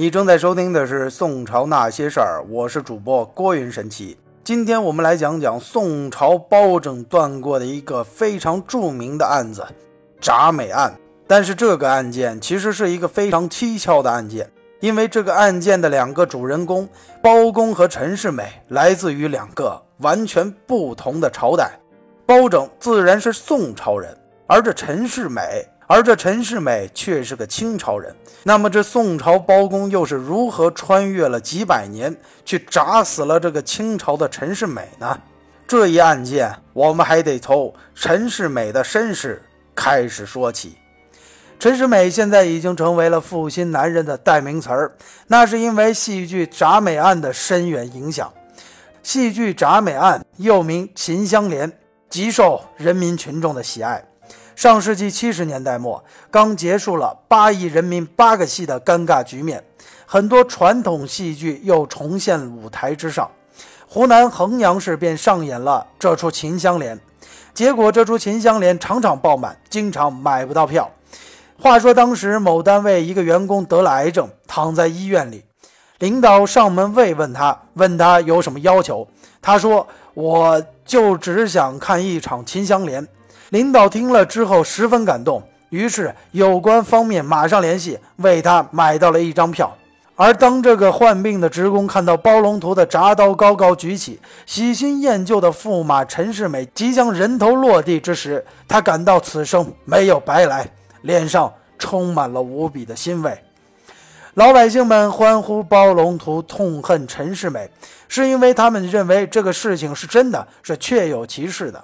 你正在收听的是《宋朝那些事儿》，我是主播郭云神奇。今天我们来讲讲宋朝包拯断过的一个非常著名的案子——铡美案。但是这个案件其实是一个非常蹊跷的案件，因为这个案件的两个主人公包公和陈世美来自于两个完全不同的朝代。包拯自然是宋朝人，而这陈世美。而这陈世美却是个清朝人，那么这宋朝包公又是如何穿越了几百年去铡死了这个清朝的陈世美呢？这一案件我们还得从陈世美的身世开始说起。陈世美现在已经成为了负心男人的代名词儿，那是因为戏剧《铡美案》的深远影响。戏剧《铡美案》又名《秦香莲》，极受人民群众的喜爱。上世纪七十年代末，刚结束了八亿人民八个戏的尴尬局面，很多传统戏剧又重现舞台之上。湖南衡阳市便上演了这出《秦香莲》，结果这出《秦香莲》场场爆满，经常买不到票。话说当时某单位一个员工得了癌症，躺在医院里，领导上门慰问他，问他有什么要求，他说：“我就只想看一场《秦香莲》。”领导听了之后十分感动，于是有关方面马上联系，为他买到了一张票。而当这个患病的职工看到包龙图的铡刀高高举起，喜新厌旧的驸马陈世美即将人头落地之时，他感到此生没有白来，脸上充满了无比的欣慰。老百姓们欢呼包龙图，痛恨陈世美，是因为他们认为这个事情是真的，是确有其事的。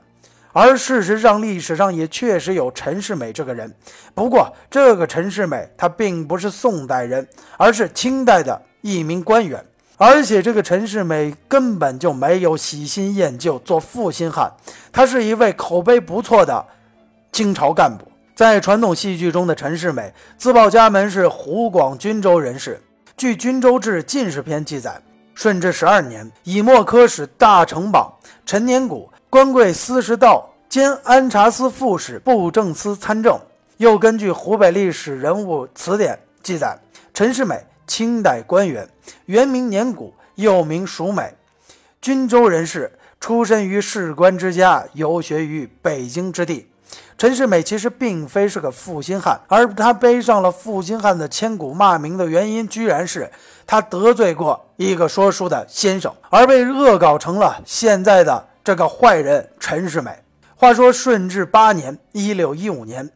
而事实上，历史上也确实有陈世美这个人。不过，这个陈世美他并不是宋代人，而是清代的一名官员。而且，这个陈世美根本就没有喜新厌旧做负心汉，他是一位口碑不错的清朝干部。在传统戏剧中的陈世美，自报家门是湖广均州人士。据《均州志·进士篇》记载，顺治十二年，以墨科使大成榜陈年谷。官贵司时道兼安察司副使、布政司参政。又根据湖北历史人物词典记载，陈世美，清代官员，原名年谷，又名蜀美，均州人士，出身于士官之家，游学于北京之地。陈世美其实并非是个负心汉，而他背上了负心汉的千古骂名的原因，居然是他得罪过一个说书的先生，而被恶搞成了现在的。这个坏人陈世美，话说顺治八年（一六一五年），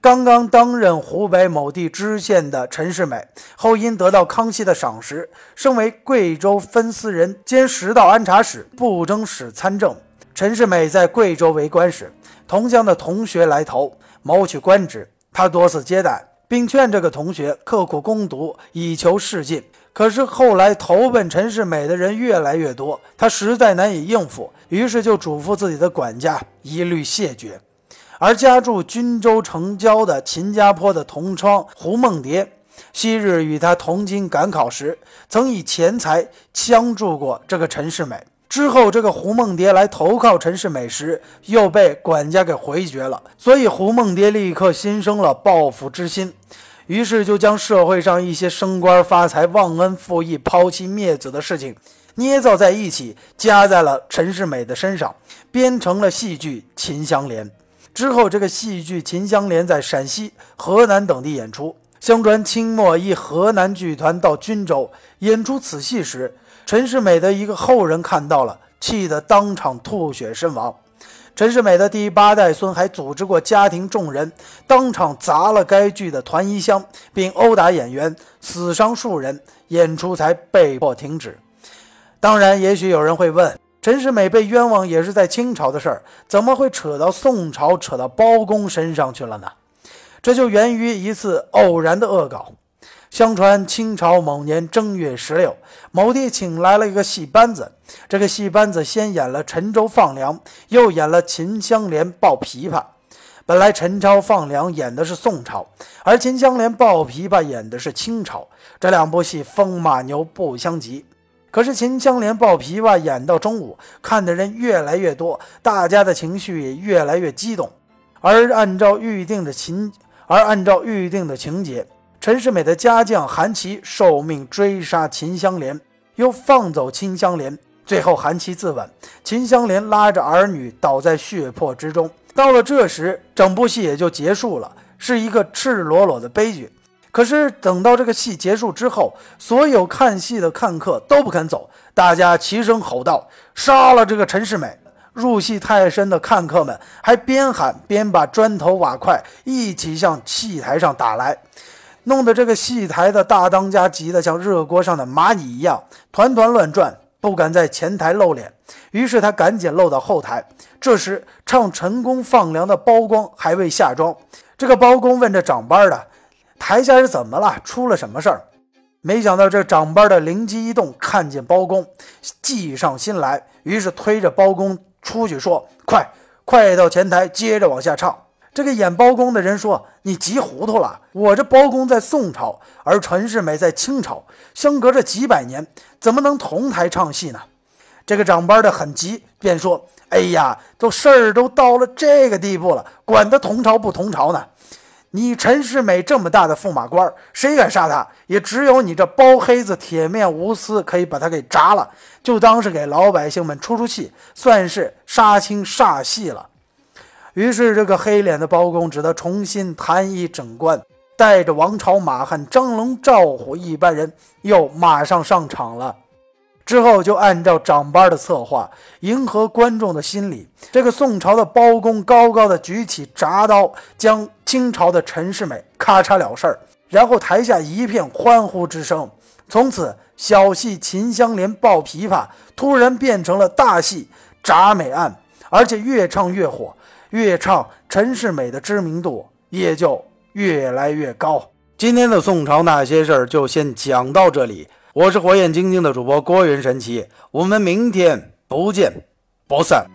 刚刚担任湖北某地知县的陈世美，后因得到康熙的赏识，升为贵州分司人兼食道安察使、布政使参政。陈世美在贵州为官时，同乡的同学来投，谋取官职，他多次接待，并劝这个同学刻苦攻读，以求仕进。可是后来投奔陈世美的人越来越多，他实在难以应付，于是就嘱咐自己的管家一律谢绝。而家住均州城郊的秦家坡的同窗胡梦蝶，昔日与他同经赶考时，曾以钱财相助过这个陈世美。之后，这个胡梦蝶来投靠陈世美时，又被管家给回绝了，所以胡梦蝶立刻心生了报复之心。于是就将社会上一些升官发财、忘恩负义、抛妻灭子的事情捏造在一起，加在了陈世美的身上，编成了戏剧《秦香莲》。之后，这个戏剧《秦香莲》在陕西、河南等地演出。相传清末一河南剧团到均州演出此戏时，陈世美的一个后人看到了，气得当场吐血身亡。陈世美的第八代孙还组织过家庭众人当场砸了该剧的团衣箱，并殴打演员，死伤数人，演出才被迫停止。当然，也许有人会问：陈世美被冤枉也是在清朝的事儿，怎么会扯到宋朝、扯到包公身上去了呢？这就源于一次偶然的恶搞。相传清朝某年正月十六，某地请来了一个戏班子。这个戏班子先演了陈州放粮，又演了秦香莲抱琵琶。本来陈超放粮演的是宋朝，而秦香莲抱琵琶演的是清朝。这两部戏风马牛不相及。可是秦香莲抱琵琶演到中午，看的人越来越多，大家的情绪也越来越激动。而按照预定的情，而按照预定的情节。陈世美的家将韩琦受命追杀秦香莲，又放走秦香莲，最后韩琦自刎，秦香莲拉着儿女倒在血泊之中。到了这时，整部戏也就结束了，是一个赤裸裸的悲剧。可是等到这个戏结束之后，所有看戏的看客都不肯走，大家齐声吼道：“杀了这个陈世美！”入戏太深的看客们还边喊边把砖头瓦块一起向戏台上打来，弄得这个戏台的大当家急得像热锅上的蚂蚁一样，团团乱转，不敢在前台露脸。于是他赶紧露到后台。这时唱陈宫放粮的包公还未下庄，这个包公问这长班的。台下是怎么了？出了什么事儿？没想到这长班的灵机一动，看见包公，计上心来，于是推着包公出去说：“快，快到前台，接着往下唱。”这个演包公的人说：“你急糊涂了，我这包公在宋朝，而陈世美在清朝，相隔着几百年，怎么能同台唱戏呢？”这个长班的很急，便说：“哎呀，都事儿都到了这个地步了，管他同朝不同朝呢？”你陈世美这么大的驸马官，谁敢杀他？也只有你这包黑子铁面无私可以把他给铡了，就当是给老百姓们出出气，算是杀青煞戏了。于是这个黑脸的包公只得重新弹一整关，带着王朝马汉、张龙、赵虎一班人又马上上场了。之后就按照长班的策划，迎合观众的心理，这个宋朝的包公高高的举起铡刀，将清朝的陈世美咔嚓了事儿。然后台下一片欢呼之声，从此小戏秦香莲抱琵琶突然变成了大戏铡美案，而且越唱越火，越唱陈世美的知名度也就越来越高。今天的宋朝那些事儿就先讲到这里。我是火眼金睛的主播郭云神奇，我们明天不见不散。